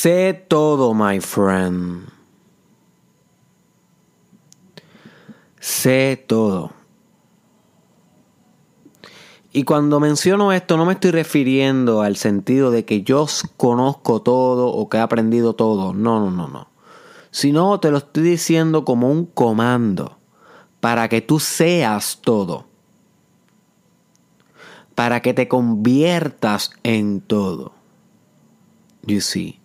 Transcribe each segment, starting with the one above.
Sé todo, my friend. Sé todo. Y cuando menciono esto no me estoy refiriendo al sentido de que yo conozco todo o que he aprendido todo. No, no, no, no. Sino te lo estoy diciendo como un comando para que tú seas todo. Para que te conviertas en todo. You see.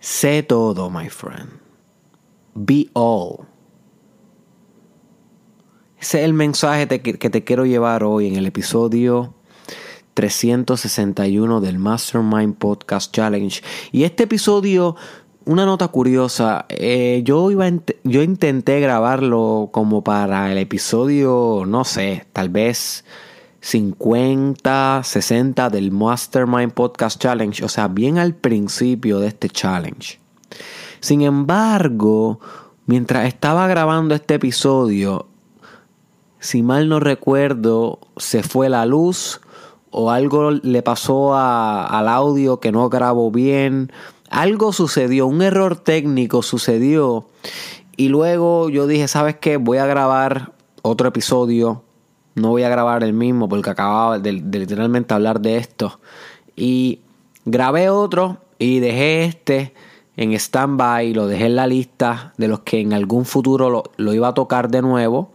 Sé todo, my friend. Be all. Ese es el mensaje que te quiero llevar hoy en el episodio 361 del Mastermind Podcast Challenge. Y este episodio, una nota curiosa, eh, yo, iba yo intenté grabarlo como para el episodio, no sé, tal vez 50, 60 del Mastermind Podcast Challenge, o sea, bien al principio de este challenge. Sin embargo, mientras estaba grabando este episodio, si mal no recuerdo, se fue la luz o algo le pasó al audio que no grabó bien. Algo sucedió, un error técnico sucedió. Y luego yo dije, ¿sabes qué? Voy a grabar otro episodio. No voy a grabar el mismo porque acababa de, literalmente hablar de esto. Y grabé otro y dejé este en stand-by, lo dejé en la lista de los que en algún futuro lo, lo iba a tocar de nuevo.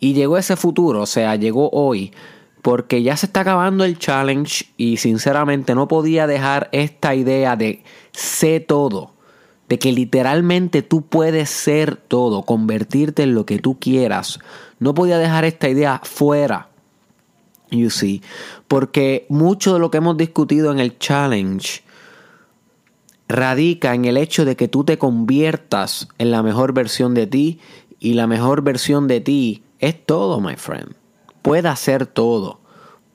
Y llegó ese futuro, o sea, llegó hoy, porque ya se está acabando el challenge y sinceramente no podía dejar esta idea de sé todo, de que literalmente tú puedes ser todo, convertirte en lo que tú quieras. No podía dejar esta idea fuera. You see, porque mucho de lo que hemos discutido en el challenge radica en el hecho de que tú te conviertas en la mejor versión de ti y la mejor versión de ti es todo, my friend. Puede hacer todo.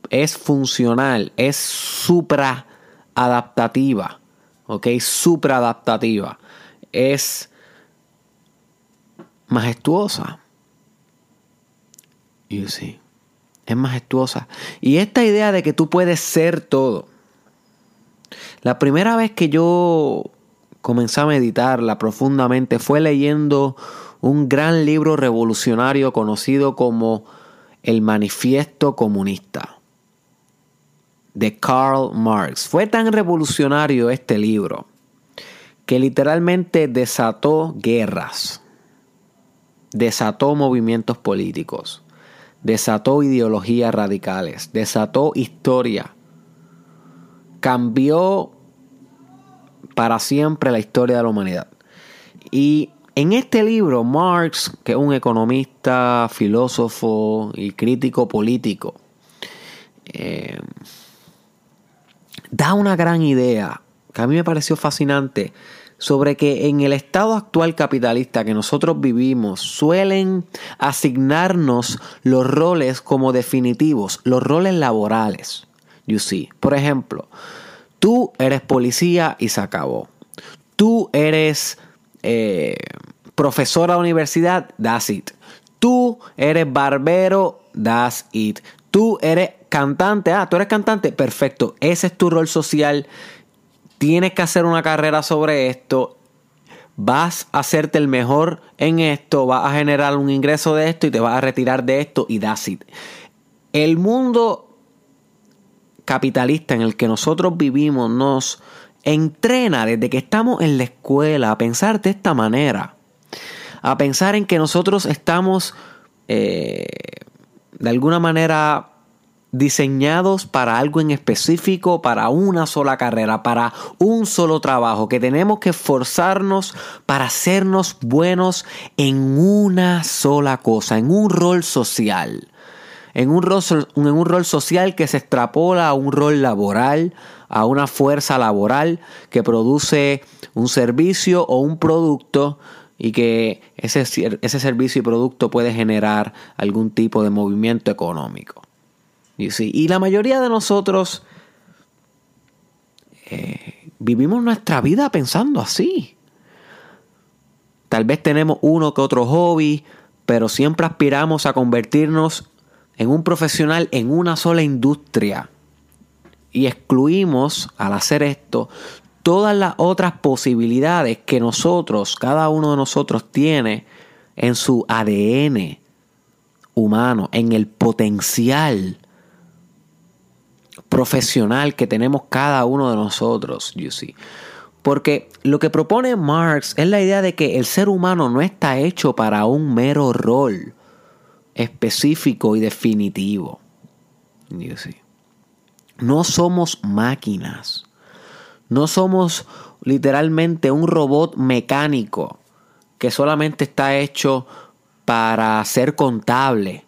Es funcional, es supra adaptativa. ¿Ok? Supra adaptativa. Es majestuosa. You see. Es majestuosa. Y esta idea de que tú puedes ser todo. La primera vez que yo comencé a meditarla profundamente fue leyendo un gran libro revolucionario conocido como El Manifiesto Comunista de Karl Marx. Fue tan revolucionario este libro que literalmente desató guerras, desató movimientos políticos, desató ideologías radicales, desató historia, cambió para siempre la historia de la humanidad. Y en este libro, Marx, que es un economista, filósofo y crítico político, eh, da una gran idea que a mí me pareció fascinante sobre que en el estado actual capitalista que nosotros vivimos suelen asignarnos los roles como definitivos, los roles laborales. You see. Por ejemplo, tú eres policía y se acabó. Tú eres eh, profesora universidad, that's it. Tú eres barbero, that's it. Tú eres cantante, ah, tú eres cantante, perfecto. Ese es tu rol social. Tienes que hacer una carrera sobre esto. Vas a hacerte el mejor en esto, vas a generar un ingreso de esto y te vas a retirar de esto y that's it. El mundo capitalista en el que nosotros vivimos nos entrena desde que estamos en la escuela a pensar de esta manera. A pensar en que nosotros estamos eh, de alguna manera diseñados para algo en específico, para una sola carrera, para un solo trabajo, que tenemos que esforzarnos para hacernos buenos en una sola cosa, en un rol social. En un rol, en un rol social que se extrapola a un rol laboral, a una fuerza laboral que produce un servicio o un producto y que ese, ese servicio y producto puede generar algún tipo de movimiento económico. Y la mayoría de nosotros eh, vivimos nuestra vida pensando así. Tal vez tenemos uno que otro hobby, pero siempre aspiramos a convertirnos en un profesional en una sola industria y excluimos al hacer esto todas las otras posibilidades que nosotros, cada uno de nosotros tiene en su ADN humano, en el potencial profesional que tenemos cada uno de nosotros, you see. Porque lo que propone Marx es la idea de que el ser humano no está hecho para un mero rol específico y definitivo. No somos máquinas. No somos literalmente un robot mecánico que solamente está hecho para ser contable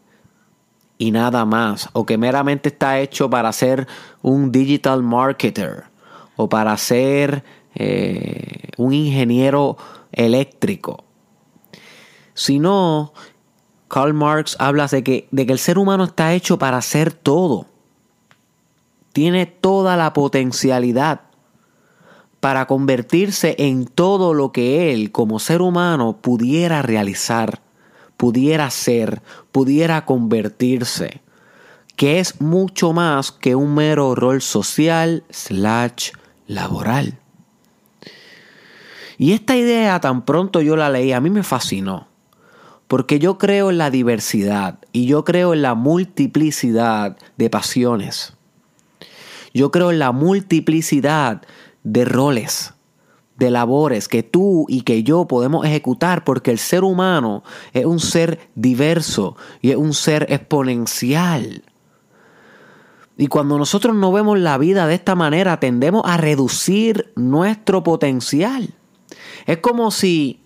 y nada más, o que meramente está hecho para ser un digital marketer o para ser eh, un ingeniero eléctrico. Sino, Karl Marx habla de que, de que el ser humano está hecho para hacer todo. Tiene toda la potencialidad para convertirse en todo lo que él como ser humano pudiera realizar pudiera ser, pudiera convertirse, que es mucho más que un mero rol social slash laboral. Y esta idea tan pronto yo la leí, a mí me fascinó, porque yo creo en la diversidad y yo creo en la multiplicidad de pasiones. Yo creo en la multiplicidad de roles de labores que tú y que yo podemos ejecutar porque el ser humano es un ser diverso y es un ser exponencial. Y cuando nosotros no vemos la vida de esta manera, tendemos a reducir nuestro potencial. Es como si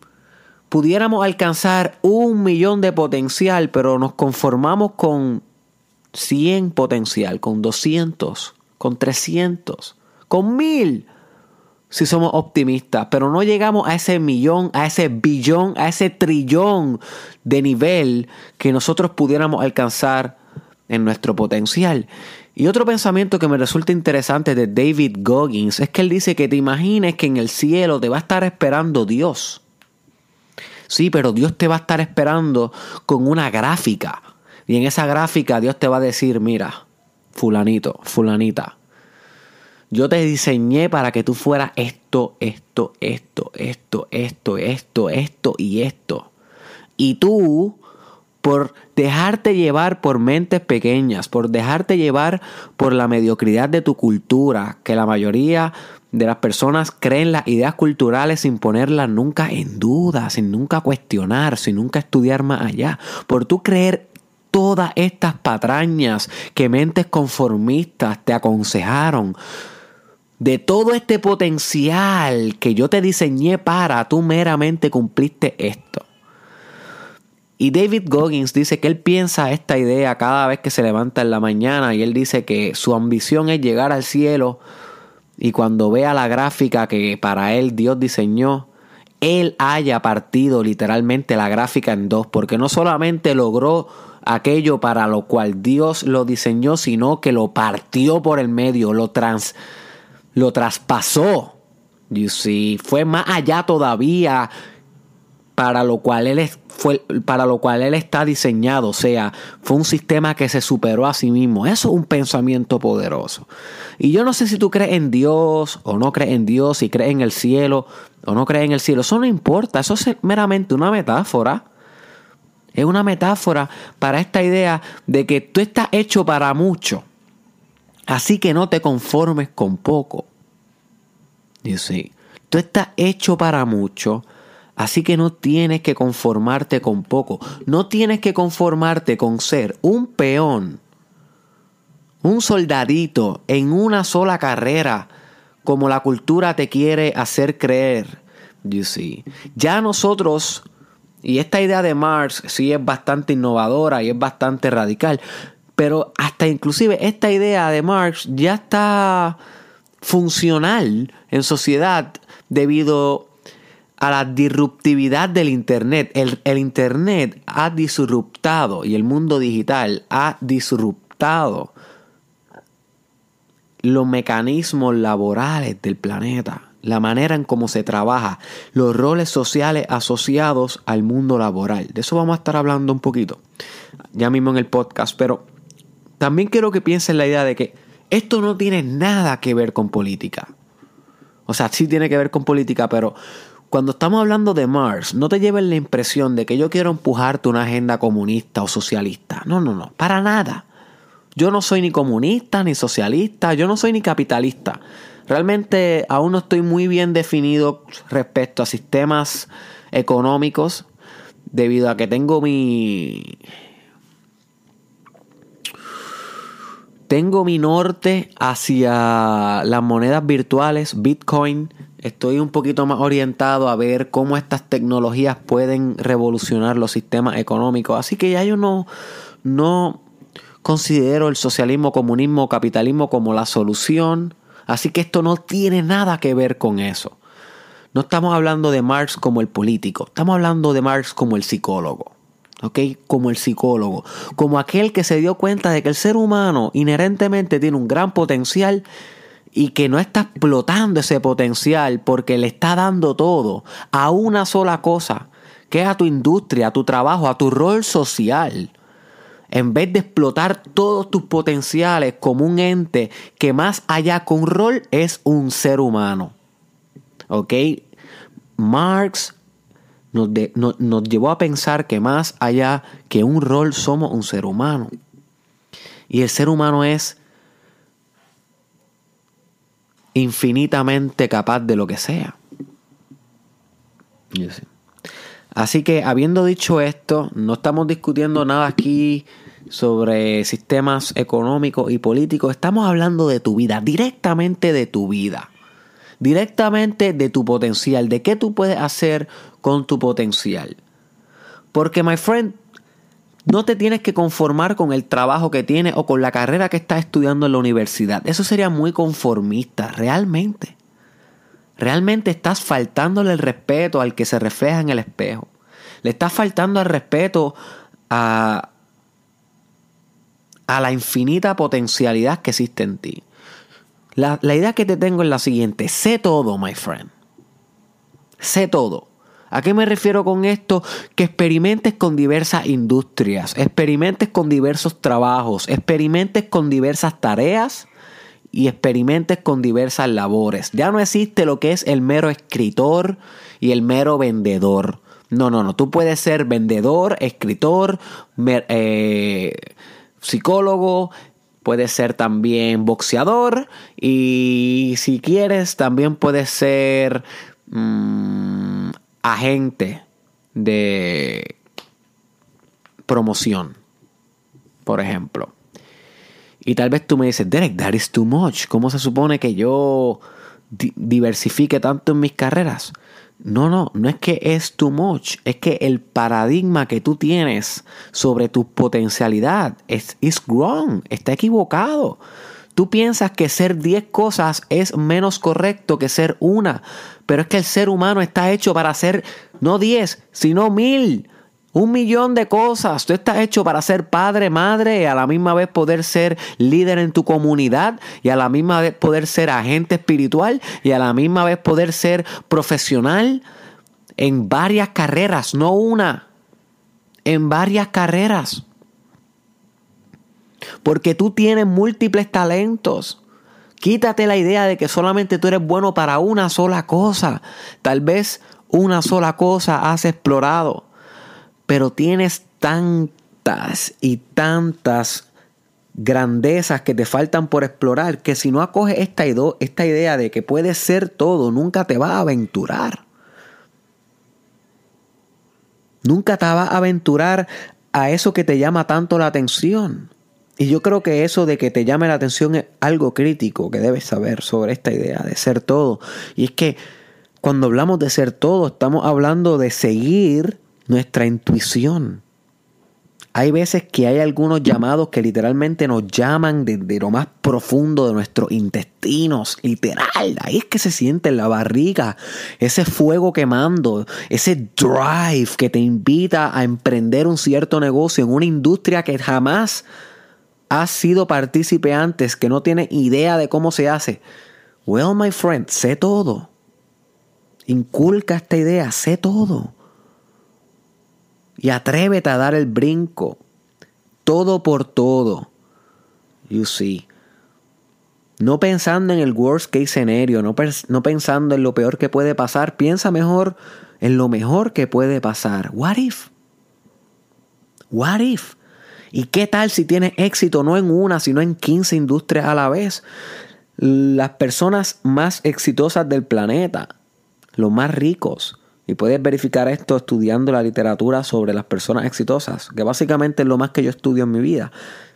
pudiéramos alcanzar un millón de potencial, pero nos conformamos con 100 potencial, con 200, con 300, con 1000 si somos optimistas, pero no llegamos a ese millón, a ese billón, a ese trillón de nivel que nosotros pudiéramos alcanzar en nuestro potencial. Y otro pensamiento que me resulta interesante de David Goggins es que él dice que te imagines que en el cielo te va a estar esperando Dios. Sí, pero Dios te va a estar esperando con una gráfica. Y en esa gráfica Dios te va a decir, mira, fulanito, fulanita, yo te diseñé para que tú fueras esto, esto, esto, esto, esto, esto, esto y esto. Y tú, por dejarte llevar por mentes pequeñas, por dejarte llevar por la mediocridad de tu cultura, que la mayoría de las personas creen las ideas culturales sin ponerlas nunca en duda, sin nunca cuestionar, sin nunca estudiar más allá. Por tú creer todas estas patrañas que mentes conformistas te aconsejaron, de todo este potencial que yo te diseñé para, tú meramente cumpliste esto. Y David Goggins dice que él piensa esta idea cada vez que se levanta en la mañana y él dice que su ambición es llegar al cielo y cuando vea la gráfica que para él Dios diseñó, él haya partido literalmente la gráfica en dos, porque no solamente logró aquello para lo cual Dios lo diseñó, sino que lo partió por el medio, lo trans lo traspasó. You see, fue más allá todavía para lo cual él fue, para lo cual él está diseñado, o sea, fue un sistema que se superó a sí mismo. Eso es un pensamiento poderoso. Y yo no sé si tú crees en Dios o no crees en Dios, si crees en el cielo o no crees en el cielo, eso no importa, eso es meramente una metáfora. Es una metáfora para esta idea de que tú estás hecho para mucho Así que no te conformes con poco. Dice, tú estás hecho para mucho, así que no tienes que conformarte con poco. No tienes que conformarte con ser un peón, un soldadito en una sola carrera, como la cultura te quiere hacer creer. You Ya nosotros, y esta idea de Marx sí es bastante innovadora y es bastante radical, pero hasta inclusive esta idea de Marx ya está funcional en sociedad debido a la disruptividad del Internet. El, el, Internet ha disruptado y el mundo digital ha disruptado los mecanismos laborales del planeta, la manera en cómo se trabaja, los roles sociales asociados al mundo laboral. De eso vamos a estar hablando un poquito ya mismo en el podcast, pero también quiero que piensen la idea de que esto no tiene nada que ver con política. O sea, sí tiene que ver con política, pero cuando estamos hablando de Marx, no te lleven la impresión de que yo quiero empujarte una agenda comunista o socialista. No, no, no, para nada. Yo no soy ni comunista ni socialista, yo no soy ni capitalista. Realmente aún no estoy muy bien definido respecto a sistemas económicos debido a que tengo mi tengo mi norte hacia las monedas virtuales, Bitcoin. Estoy un poquito más orientado a ver cómo estas tecnologías pueden revolucionar los sistemas económicos. Así que ya yo no, no considero el socialismo, comunismo, capitalismo como la solución. Así que esto no tiene nada que ver con eso. No estamos hablando de Marx como el político, estamos hablando de Marx como el psicólogo. ¿Ok? Como el psicólogo, como aquel que se dio cuenta de que el ser humano inherentemente tiene un gran potencial y que no está explotando ese potencial porque le está dando todo a una sola cosa, que es a tu industria, a tu trabajo, a tu rol social. En vez de explotar todos tus potenciales como un ente que más allá con rol es un ser humano. ¿Ok? Marx nos, llevó a pensar que más allá que un rol somos un ser humano. Y el ser humano es infinitamente capaz de lo que sea. Así que habiendo dicho esto, no estamos discutiendo nada aquí sobre sistemas económicos y políticos, estamos hablando de tu vida, directamente de tu vida directamente de tu potencial, de qué tú puedes hacer con tu potencial. Porque, my friend, no te tienes que conformar con el trabajo que tienes o con la carrera que estás estudiando en la universidad. Eso sería muy conformista, realmente. Realmente estás faltándole el respeto al que se refleja en el espejo. Le estás faltando el respeto a, a la infinita potencialidad que existe en ti. La, idea que te tengo es la siguiente. Sé todo, my friend. Sé todo. ¿A qué me refiero con esto? Que experimentes con diversas industrias, experimentes con diversos trabajos, experimentes con diversas tareas y experimentes con diversas labores. Ya no existe lo que es el mero escritor y el mero vendedor. No, no, no. Tú puedes ser vendedor, escritor, eh, psicólogo, puedes ser también boxeador y si quieres también puedes ser mm, agente de promoción, por ejemplo. Y tal vez tú me dices, Derek, that is too much. ¿Cómo se supone que yo diversifique tanto en mis carreras? No, no, no es que es too much, es que el paradigma que tú tienes sobre tu potencialidad es is wrong, está equivocado. Tú piensas que ser 10 cosas es menos correcto que ser una, pero es que el ser humano está hecho para ser no 10, sino mil. Un millón de cosas. Tú estás hecho para ser padre, madre y a la misma vez poder ser líder en tu comunidad y a la misma vez poder ser agente espiritual y a la misma vez poder ser profesional en varias carreras, no una, en varias carreras. Porque tú tienes múltiples talentos. Quítate la idea de que solamente tú eres bueno para una sola cosa. Tal vez una sola cosa has explorado pero tienes tantas y tantas grandezas que te faltan por explorar que si no acoges esta, idea de que puedes ser todo, nunca te vas a aventurar. Nunca te vas a aventurar a eso que te llama tanto la atención. Y yo creo que eso de que te llame la atención es algo crítico que debes saber sobre esta idea de ser todo. Y es que cuando hablamos de ser todo, estamos hablando de seguir nuestra intuición. Hay veces que hay algunos llamados que literalmente nos llaman desde lo más profundo de nuestros intestinos, literal. Ahí es que se siente en la barriga ese fuego quemando, ese drive que te invita a emprender un cierto negocio en una industria que jamás has sido partícipe antes, que no tiene idea de cómo se hace. Well, my friend, sé todo. Inculca esta idea, sé todo y atrévete a dar el brinco. Todo por todo. You see. No pensando en el worst case scenario, no, no pensando en lo peor que puede pasar, piensa mejor en lo mejor que puede pasar. What if? What if? ¿Y qué tal si tienes éxito no en una, sino en 15 industrias a la vez? Las personas más exitosas del planeta, los más ricos, y puedes verificar esto estudiando la literatura sobre las personas exitosas, que básicamente es lo más que yo estudio en mi vida.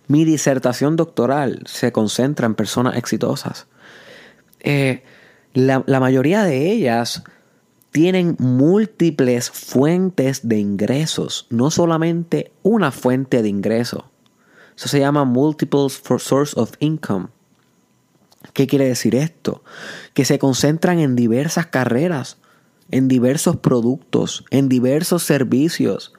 Mi disertación doctoral se concentra en personas exitosas. Eh, la, mayoría de ellas tienen múltiples fuentes de ingresos, no solamente una fuente de ingreso. Eso se llama multiple source of income. ¿Qué quiere decir esto? Que se concentran en diversas carreras, en diversos productos, en diversos servicios.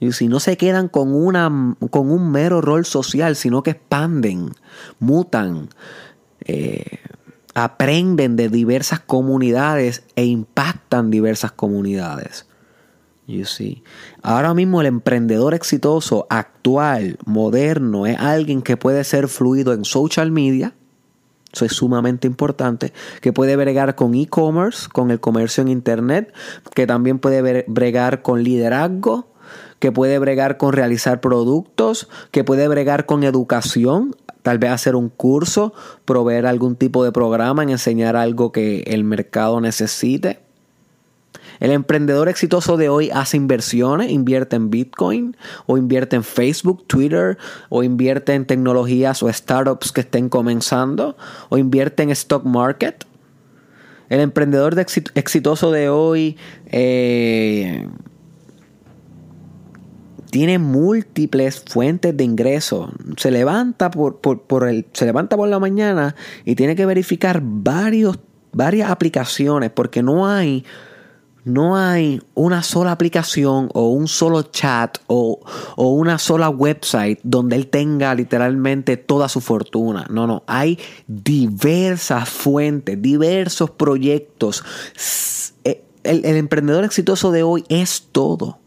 Y si no se quedan con, una, con un mero rol social, sino que expanden, mutan, eh, aprenden de diversas comunidades e impactan diversas comunidades. You see. Ahora mismo el emprendedor exitoso, actual, moderno, es alguien que puede ser fluido en social media. Eso es sumamente importante. Que puede bregar con e-commerce, con el comercio en internet. Que también puede bregar con liderazgo. Que puede bregar con realizar productos. Que puede bregar con educación tal vez hacer un curso, proveer algún tipo de programa, en enseñar algo que el mercado necesite. El emprendedor exitoso de hoy hace inversiones, invierte en Bitcoin o invierte en Facebook, Twitter o invierte en tecnologías o startups que estén comenzando o invierte en stock market. El emprendedor exitoso de hoy eh, tiene múltiples fuentes de ingresos. Se levanta por, el, se levanta por la mañana y tiene que verificar varios, varias aplicaciones porque no hay, no hay una sola aplicación o un solo chat o, o una sola website donde él tenga literalmente toda su fortuna. No, no, hay diversas fuentes, diversos proyectos. Eh, el emprendedor exitoso de hoy es todo.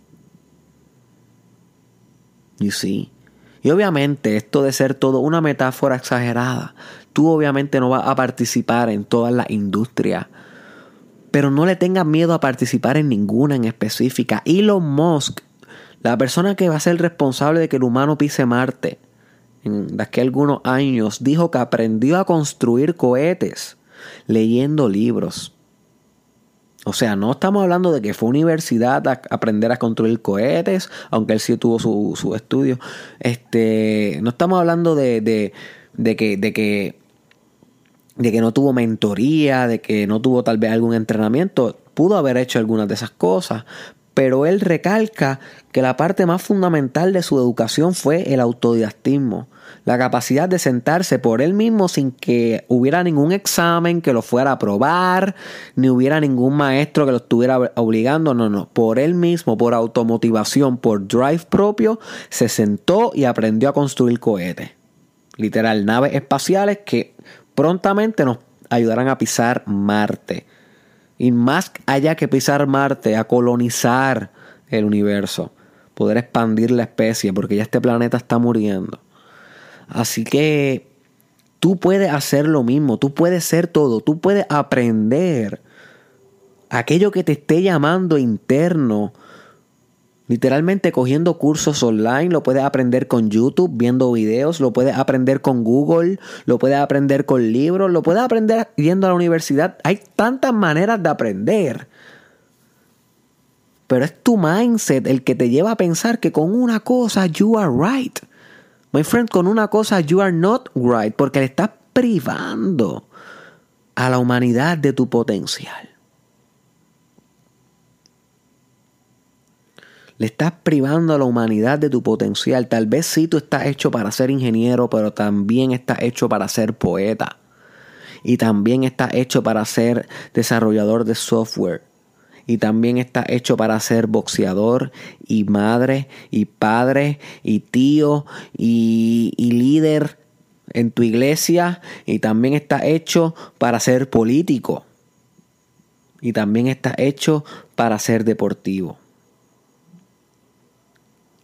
Y obviamente esto de ser todo una metáfora exagerada, tú obviamente no vas a participar en todas las industrias, pero no le tengas miedo a participar en ninguna en específica. Elon Musk, la persona que va a ser responsable de que el humano pise Marte, de aquí algunos años, dijo que aprendió a construir cohetes leyendo libros. O sea, no estamos hablando de que fue universidad a aprender a construir cohetes, aunque él sí tuvo su, su estudio. Este, no estamos hablando de, de, de, que, de, que, de que no tuvo mentoría, de que no tuvo tal vez algún entrenamiento. Pudo haber hecho algunas de esas cosas, pero él recalca que la parte más fundamental de su educación fue el autodidactismo la capacidad de sentarse por él mismo sin que hubiera ningún examen que lo fuera a probar, ni hubiera ningún maestro que lo estuviera obligando, no, no, por él mismo, por automotivación, por drive propio, se sentó y aprendió a construir cohetes. Literal, naves espaciales que prontamente nos ayudarán a pisar Marte. Y más allá que pisar Marte, a colonizar el universo, poder expandir la especie, porque ya este planeta está muriendo. Así que tú puedes hacer lo mismo, tú puedes ser todo, tú puedes aprender aquello que te esté llamando interno. Literalmente cogiendo cursos online, lo puedes aprender con YouTube, viendo videos, lo puedes aprender con Google, lo puedes aprender con libros, lo puedes aprender yendo a la universidad. Hay tantas maneras de aprender. Pero es tu mindset el que te lleva a pensar que con una cosa you are right. My friend, con una cosa, you are not right, porque le estás privando a la humanidad de tu potencial. Le estás privando a la humanidad de tu potencial. Tal vez sí tú estás hecho para ser ingeniero, pero también estás hecho para ser poeta. Y también estás hecho para ser desarrollador de software y también está hecho para ser boxeador y madre y padre y tío y, líder en tu iglesia y también está hecho para ser político y también está hecho para ser deportivo.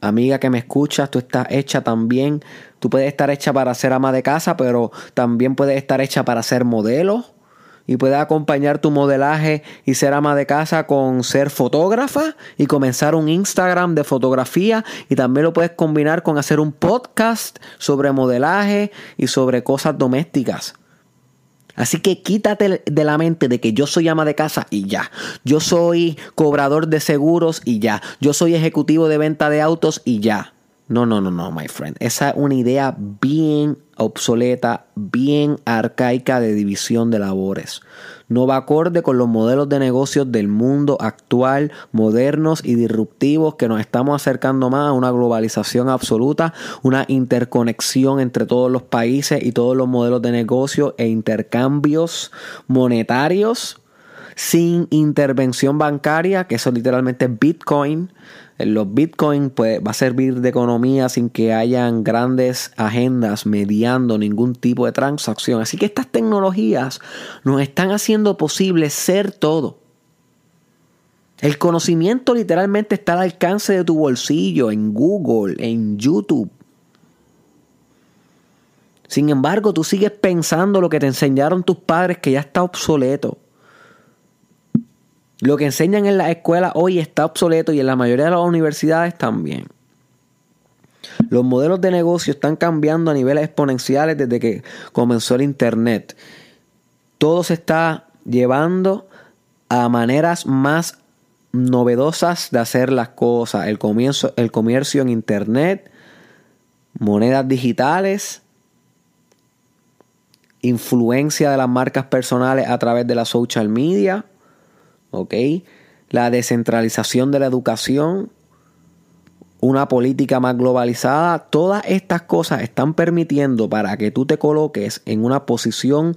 Amiga que me escuchas, tú estás hecha también. Tú puedes estar hecha para ser ama de casa, pero también puedes estar hecha para ser modelo. Y puedes acompañar tu modelaje y ser ama de casa con ser fotógrafa y comenzar un Instagram de fotografía. Y también lo puedes combinar con hacer un podcast sobre modelaje y sobre cosas domésticas. Así que quítate de la mente de que yo soy ama de casa y ya. Yo soy cobrador de seguros y ya. Yo soy ejecutivo de venta de autos y ya. No, no, no, no, my friend. Esa es una idea bien obsoleta, bien arcaica de división de labores. No va acorde con los modelos de negocios del mundo actual, modernos y disruptivos, que nos estamos acercando más a una globalización absoluta, una interconexión entre todos los países y todos los modelos de negocio e intercambios monetarios sin intervención bancaria, que eso literalmente es Bitcoin. Los Bitcoin pues, va a servir de economía sin que hayan grandes agendas mediando ningún tipo de transacción. Así que estas tecnologías nos están haciendo posible ser todo. El conocimiento literalmente está al alcance de tu bolsillo, en Google, en YouTube. Sin embargo, tú sigues pensando lo que te enseñaron tus padres que ya está obsoleto. Lo que enseñan en la escuela hoy está obsoleto y en la mayoría de las universidades también. Los modelos de negocio están cambiando a niveles exponenciales desde que comenzó el Internet. Todo se está llevando a maneras más novedosas de hacer las cosas. El, comienzo, el comercio en Internet, monedas digitales, influencia de las marcas personales a través de la social media La descentralización de la educación, una política más globalizada, todas estas cosas están permitiendo para que tú te coloques en una posición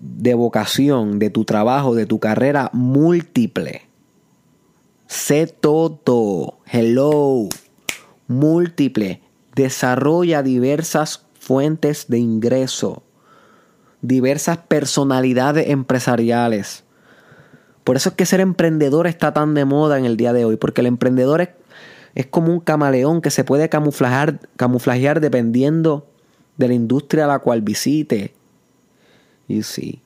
de vocación, de tu trabajo, de tu carrera múltiple. Sé todo, hello, múltiple. Desarrolla diversas fuentes de ingreso, diversas personalidades empresariales por eso es que ser emprendedor está tan de moda en el día de hoy, porque el emprendedor es, como un camaleón que se puede camuflajear, camuflajear dependiendo de la industria a la cual visite. Y sí,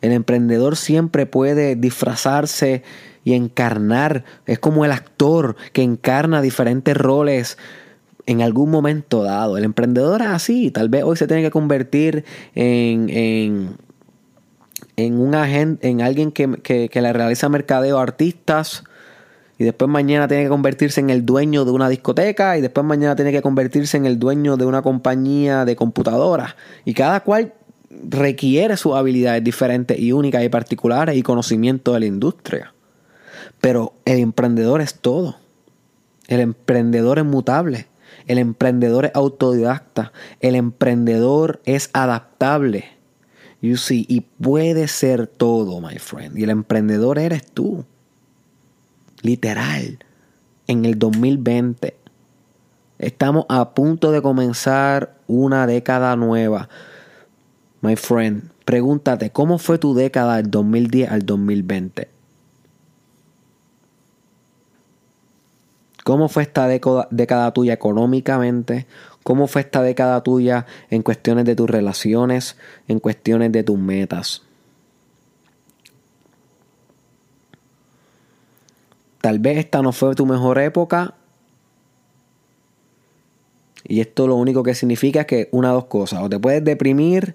el emprendedor siempre puede disfrazarse y encarnar, es como el actor que encarna diferentes roles en algún momento dado. El emprendedor es así, tal vez hoy se tiene que convertir en, en en un agente, en alguien que, le realiza mercadeo a artistas y después mañana tiene que convertirse en el dueño de una discoteca y después mañana tiene que convertirse en el dueño de una compañía de computadoras y cada cual requiere sus habilidades diferentes y únicas y particulares y conocimiento de la industria. Pero el emprendedor es todo. El emprendedor es mutable. El emprendedor es autodidacta. El emprendedor es adaptable. You see, y puede ser todo, my friend. Y el emprendedor eres tú. Literal. En el 2020. Estamos a punto de comenzar una década nueva. My friend, pregúntate, ¿cómo fue tu década del 2010 al 2020? ¿Cómo fue esta década, tuya económicamente? ¿Cómo fue esta década tuya en cuestiones de tus relaciones, en cuestiones de tus metas? Tal vez esta no fue tu mejor época. Y esto lo único que significa es que una o dos cosas. O te puedes deprimir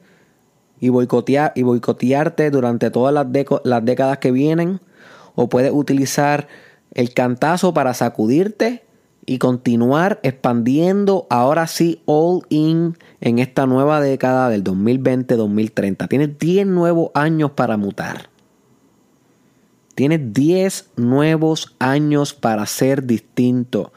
y boicotear y boicotearte durante todas las, las décadas que vienen. O puedes utilizar el cantazo para sacudirte y continuar expandiendo ahora sí all in en esta nueva década del 2020-2030. Tienes 10 nuevos años para mutar. Tienes 10 nuevos años para ser distinto,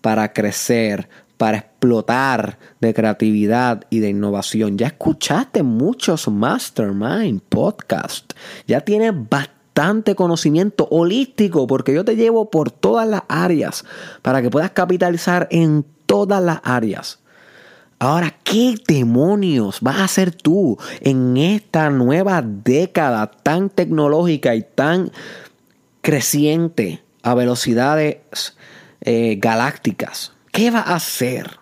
para crecer, para explotar de creatividad y de innovación. Ya escuchaste muchos Mastermind Podcast. Ya tienes bastante conocimiento holístico, porque yo te llevo por todas las áreas para que puedas capitalizar en todas las áreas. Ahora, ¿qué demonios vas a hacer tú en esta nueva década tan tecnológica y tan creciente a velocidades eh, galácticas? ¿Qué va a hacer?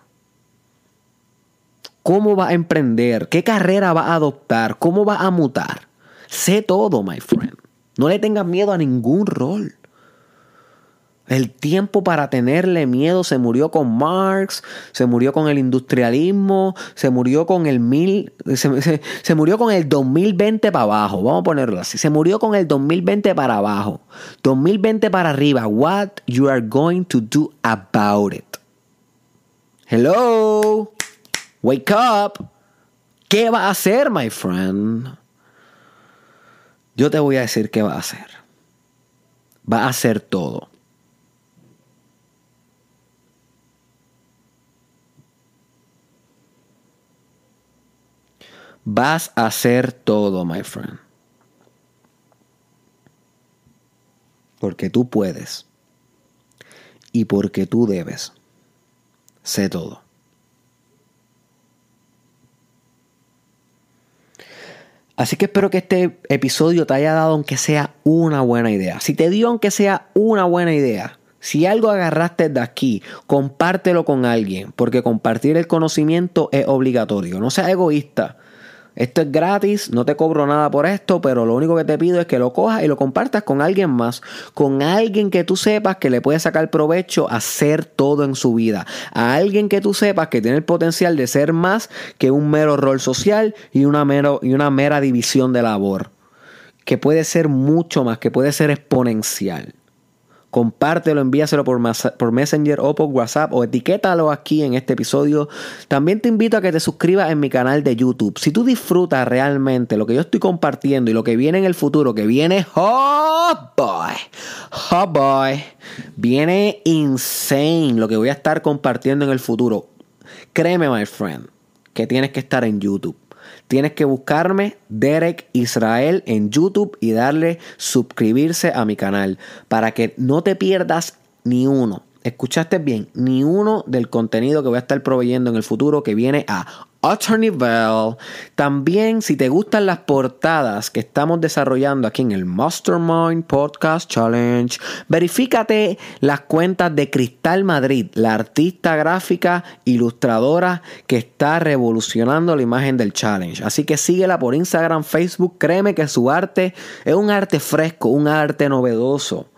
¿Cómo va a emprender? ¿Qué carrera va a adoptar? ¿Cómo va a mutar? Sé todo, my friend. No le tengas miedo a ningún rol. El tiempo para tenerle miedo se murió con Marx, se murió con el industrialismo, se murió con el mil, se, murió con el 2020 para abajo, vamos a ponerlo así, se murió con el 2020 para abajo, 2020 para arriba. What you are going to do about it? Hello, wake up. ¿Qué va a hacer, my friend? Yo te voy a decir qué va a hacer. Va a hacer todo. Vas a hacer todo, my friend. Porque tú puedes. Y porque tú debes. Sé todo. Así que espero que este episodio te haya dado aunque sea una buena idea. Si te dio aunque sea una buena idea, si algo agarraste de aquí, compártelo con alguien, porque compartir el conocimiento es obligatorio. No seas egoísta. Esto es gratis, no te cobro nada por esto, pero lo único que te pido es que lo cojas y lo compartas con alguien más, con alguien que tú sepas que le puede sacar provecho a hacer todo en su vida, a alguien que tú sepas que tiene el potencial de ser más que un mero rol social y una, mero, y una mera división de labor, que puede ser mucho más, que puede ser exponencial compártelo, envíaselo por, por Messenger o por WhatsApp o etiquétalo aquí en este episodio. También te invito a que te suscribas en mi canal de YouTube. Si tú disfrutas realmente lo que yo estoy compartiendo y lo que viene en el futuro, que viene hot boy, hot boy, viene insane lo que voy a estar compartiendo en el futuro. Créeme, my friend, que tienes que estar en YouTube. Tienes que buscarme Derek Israel en YouTube y darle suscribirse a mi canal para que no te pierdas ni uno. Escuchaste bien, ni uno del contenido que voy a estar proveyendo en el futuro que viene a otro nivel. También, si te gustan las portadas que estamos desarrollando aquí en el Mastermind Podcast Challenge, verifícate las cuentas de Cristal Madrid, la artista gráfica ilustradora que está revolucionando la imagen del challenge. Así que síguela por Instagram, Facebook. Créeme que su arte es un arte fresco, un arte novedoso.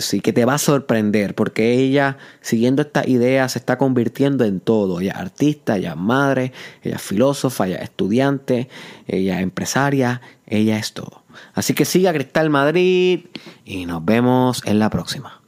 Sí, que te va a sorprender porque ella, siguiendo esta idea, se está convirtiendo en todo. Ella es artista, ella es madre, ella es filósofa, ella es estudiante, ella es empresaria, ella es todo. Así que siga Cristal Madrid y nos vemos en la próxima.